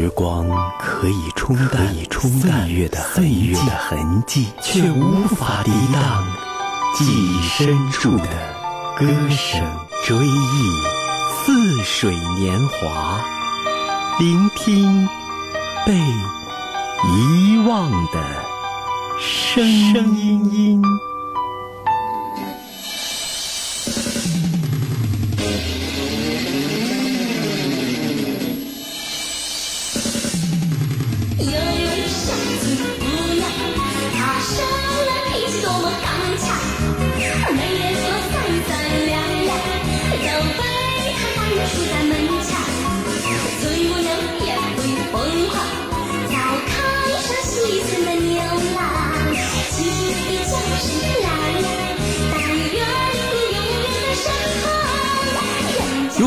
时光可以冲淡可以冲淡岁月的岁月的痕迹，却无法抵挡记忆深处的歌声。追忆似水年华，聆听被遗忘的声音。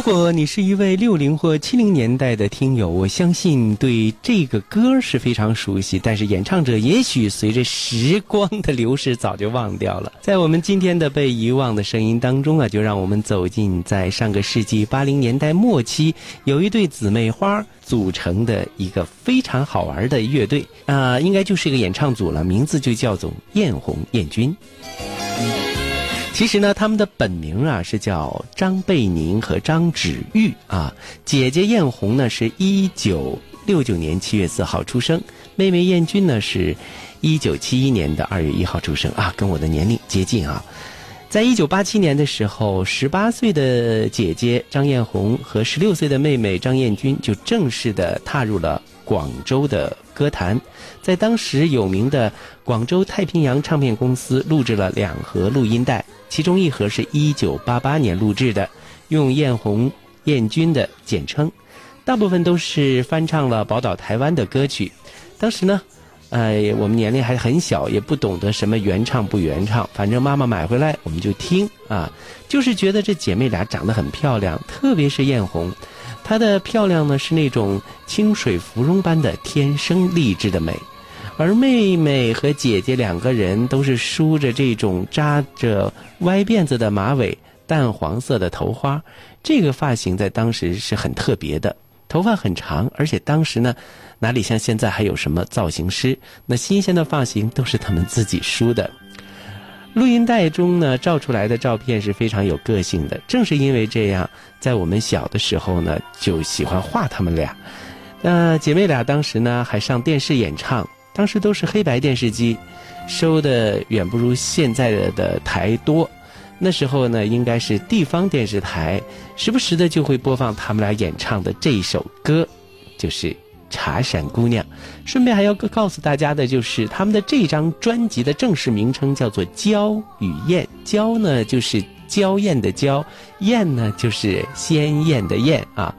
如果你是一位六零或七零年代的听友，我相信对这个歌是非常熟悉，但是演唱者也许随着时光的流逝早就忘掉了。在我们今天的被遗忘的声音当中啊，就让我们走进在上个世纪八零年代末期，有一对姊妹花组成的一个非常好玩的乐队啊、应该就是一个演唱组了，名字就叫做艳红艳军。其实呢，他们的本名啊是叫张贝宁和张芷玉啊。姐姐艳红呢是一九六九年七月四号出生，妹妹艳君呢是一九七一年的二月一号出生啊，跟我的年龄接近啊。在一九八七年的时候，十八岁的姐姐张艳红和十六岁的妹妹张艳君就正式的踏入了广州的歌坛，在当时有名的广州太平洋唱片公司录制了两盒录音带，其中一盒是一九八八年录制的，用艳红、艳君的简称，大部分都是翻唱了宝岛台湾的歌曲。当时呢，呃，我们年龄还很小，也不懂得什么原唱不原唱，反正妈妈买回来我们就听啊，就是觉得这姐妹俩长得很漂亮，特别是艳红，她的漂亮呢是那种清水芙蓉般的天生丽质的美，而妹妹和姐姐两个人都是梳着这种扎着歪辫子的马尾，淡黄色的头花，这个发型在当时是很特别的。头发很长，而且当时呢，哪里像现在还有什么造型师？那新鲜的发型都是他们自己梳的。录音带中呢，照出来的照片是非常有个性的。正是因为这样，在我们小的时候呢，就喜欢画他们俩。那姐妹俩当时呢，还上电视演唱，当时都是黑白电视机，收的远不如现在的的台多。那时候呢，应该是地方电视台，时不时的就会播放他们俩演唱的这一首歌，就是《茶山姑娘》。顺便还要告诉大家的就是，他们的这张专辑的正式名称叫做《娇与艳》，娇呢就是娇艳的娇，艳呢就是鲜艳的艳啊。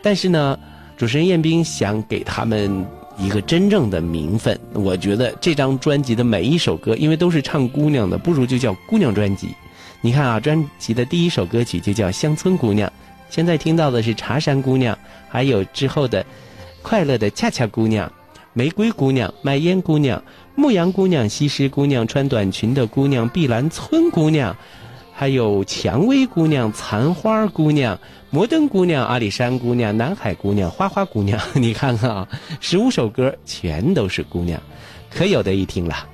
但是呢，主持人彦斌想给他们一个真正的名分，我觉得这张专辑的每一首歌，因为都是唱姑娘的，不如就叫姑娘专辑。你看啊，专辑的第一首歌曲就叫《乡村姑娘》，现在听到的是《茶山姑娘》，还有之后的《快乐的恰恰姑娘》、《玫瑰姑娘》、《卖烟姑娘》、《牧羊姑娘》、《西施姑娘》、穿短裙的姑娘、碧兰村姑娘，还有蔷薇姑娘、残花姑娘、摩登姑娘、阿里山姑娘、南海姑娘、花花姑娘。你看看啊，十五首歌全都是姑娘，可有得一听了。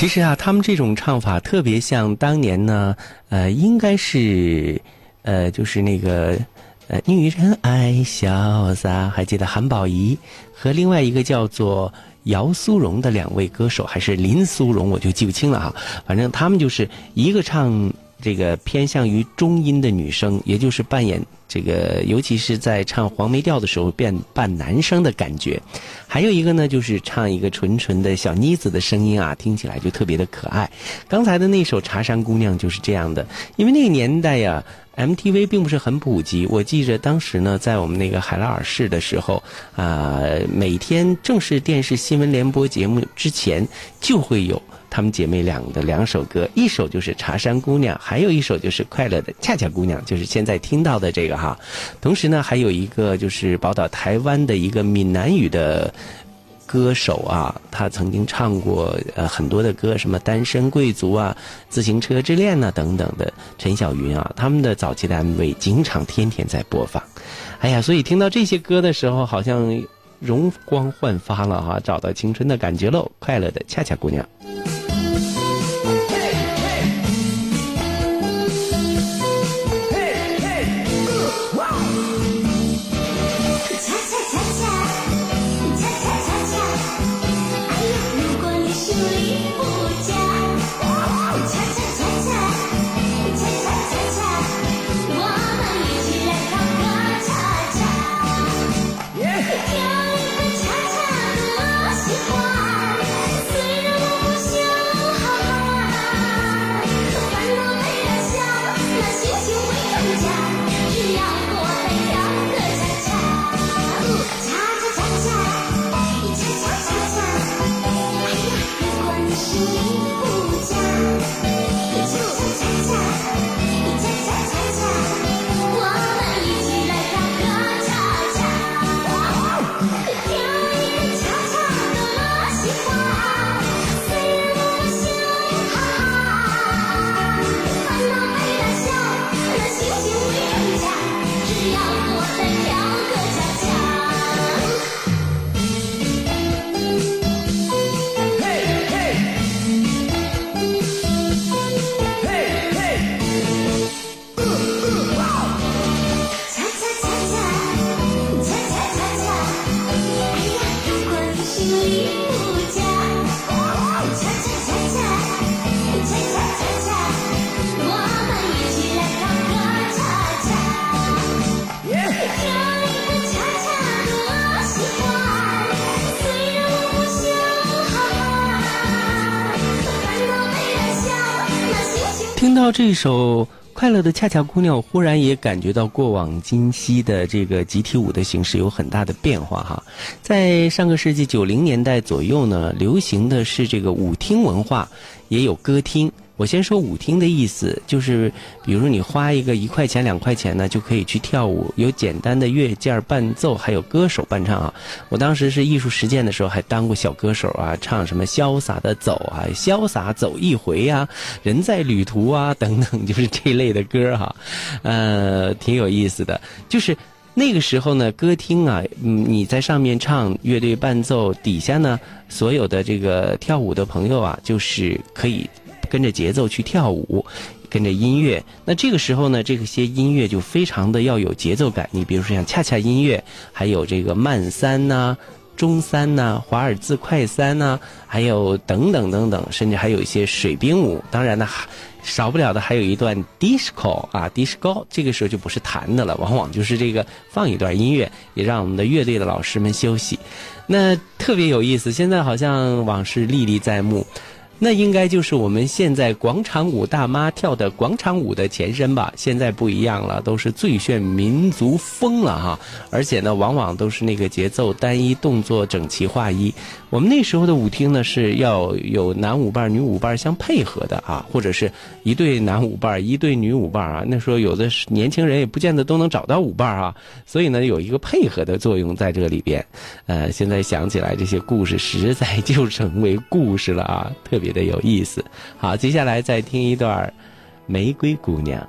其实啊，他们这种唱法特别像当年呢，呃，应该是，呃，就是那个，呃，女人爱潇洒，还记得韩宝仪和另外一个叫做姚苏蓉的两位歌手，还是林苏蓉，我就记不清了哈。反正他们就是一个唱这个偏向于中音的女生，也就是扮演。这个尤其是在唱黄梅调的时候，变扮男生的感觉；还有一个呢，就是唱一个纯纯的小妮子的声音啊，听起来就特别的可爱。刚才的那首《茶山姑娘》就是这样的，因为那个年代呀，MTV 并不是很普及。我记着当时呢，在我们那个海拉尔市的时候啊，每天正式电视新闻联播节目之前就会有。她们姐妹俩的两首歌，一首就是《茶山姑娘》，还有一首就是《快乐的恰恰姑娘》，就是现在听到的这个哈。同时呢，还有一个就是宝岛台湾的一个闽南语的歌手啊，他曾经唱过呃很多的歌，什么《单身贵族》啊，《自行车之恋》呐等等的。陈小云啊，他们的早期的 MV 经常天天在播放。哎呀，所以听到这些歌的时候，好像容光焕发了哈，找到青春的感觉喽！快乐的恰恰姑娘。听到这首《快乐的恰恰姑娘》，忽然也感觉到过往今昔的这个集体舞的形式有很大的变化哈。在上个世纪九零年代左右呢，流行的是这个舞厅文化，也有歌厅。我先说舞厅的意思，就是比如你花一个一块钱、两块钱呢，就可以去跳舞，有简单的乐件伴奏，还有歌手伴唱啊。我当时是艺术实践的时候，还当过小歌手啊，唱什么潇洒的走啊，潇洒走一回呀，人在旅途啊等等，就是这类的歌哈，呃，挺有意思的。就是那个时候呢，歌厅啊，嗯，你在上面唱，乐队伴奏，底下呢，所有的这个跳舞的朋友啊，就是可以。跟着节奏去跳舞，跟着音乐。那这个时候呢，这些音乐就非常的要有节奏感。你比如说像恰恰音乐，还有这个慢三呐、中三呐、华尔兹快三呐，还有等等等等，甚至还有一些水兵舞。当然呢，少不了的还有一段 disco 啊，disco。这个时候就不是弹的了，往往就是这个放一段音乐，也让我们的乐队的老师们休息。那特别有意思。现在好像往事历历在目。那应该就是我们现在广场舞大妈跳的广场舞的前身吧？现在不一样了，都是最炫民族风了哈！而且呢，往往都是那个节奏单一，动作整齐划一。我们那时候的舞厅呢，是要有男舞伴、女舞伴相配合的啊，或者是一对男舞伴、一对女舞伴啊。那时候有的年轻人也不见得都能找到舞伴啊，所以呢，有一个配合的作用在这里边。呃，现在想起来这些故事，实在就成为故事了啊，特别。觉得有意思，好，接下来再听一段《玫瑰姑娘》。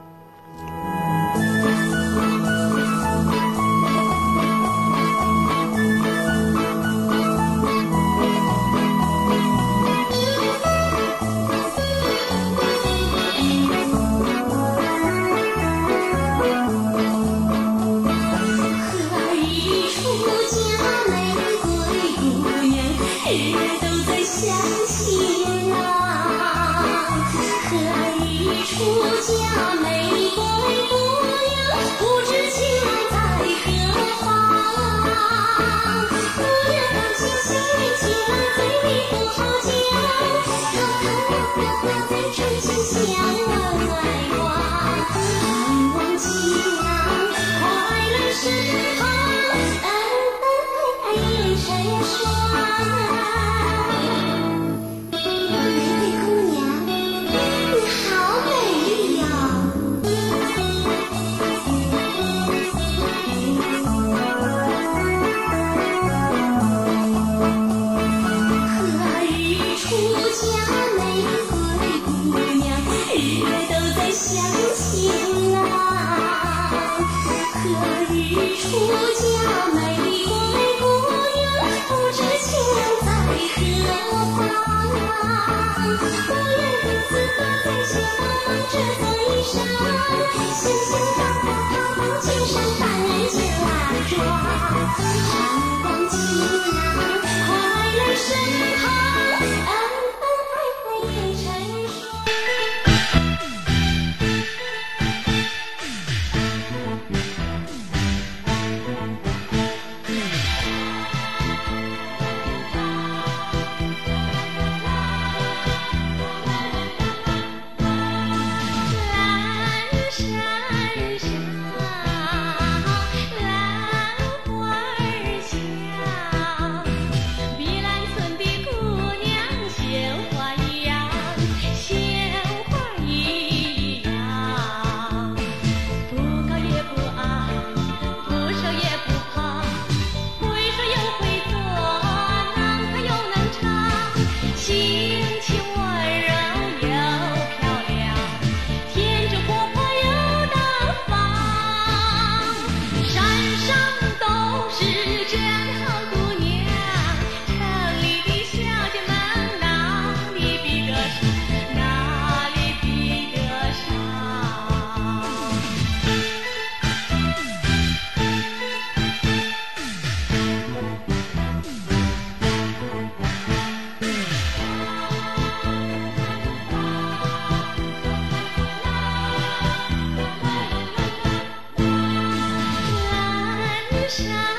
Krishna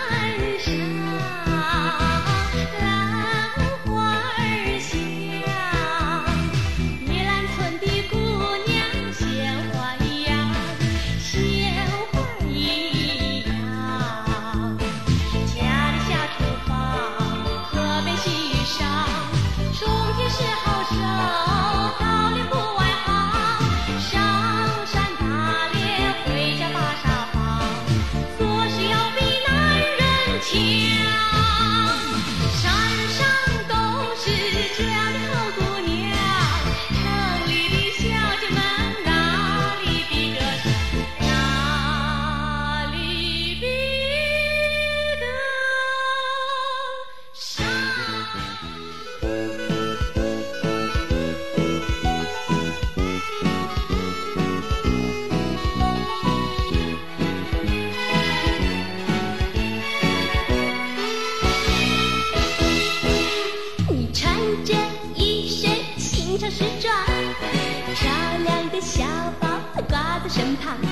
生怕。